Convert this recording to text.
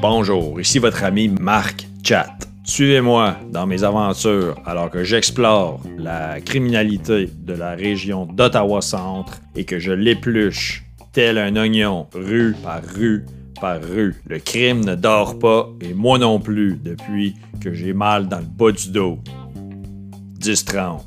Bonjour, ici votre ami Marc Chat. Suivez-moi dans mes aventures alors que j'explore la criminalité de la région d'Ottawa-Centre et que je l'épluche tel un oignon, rue par rue par rue. Le crime ne dort pas et moi non plus depuis que j'ai mal dans le bas du dos. 10 30.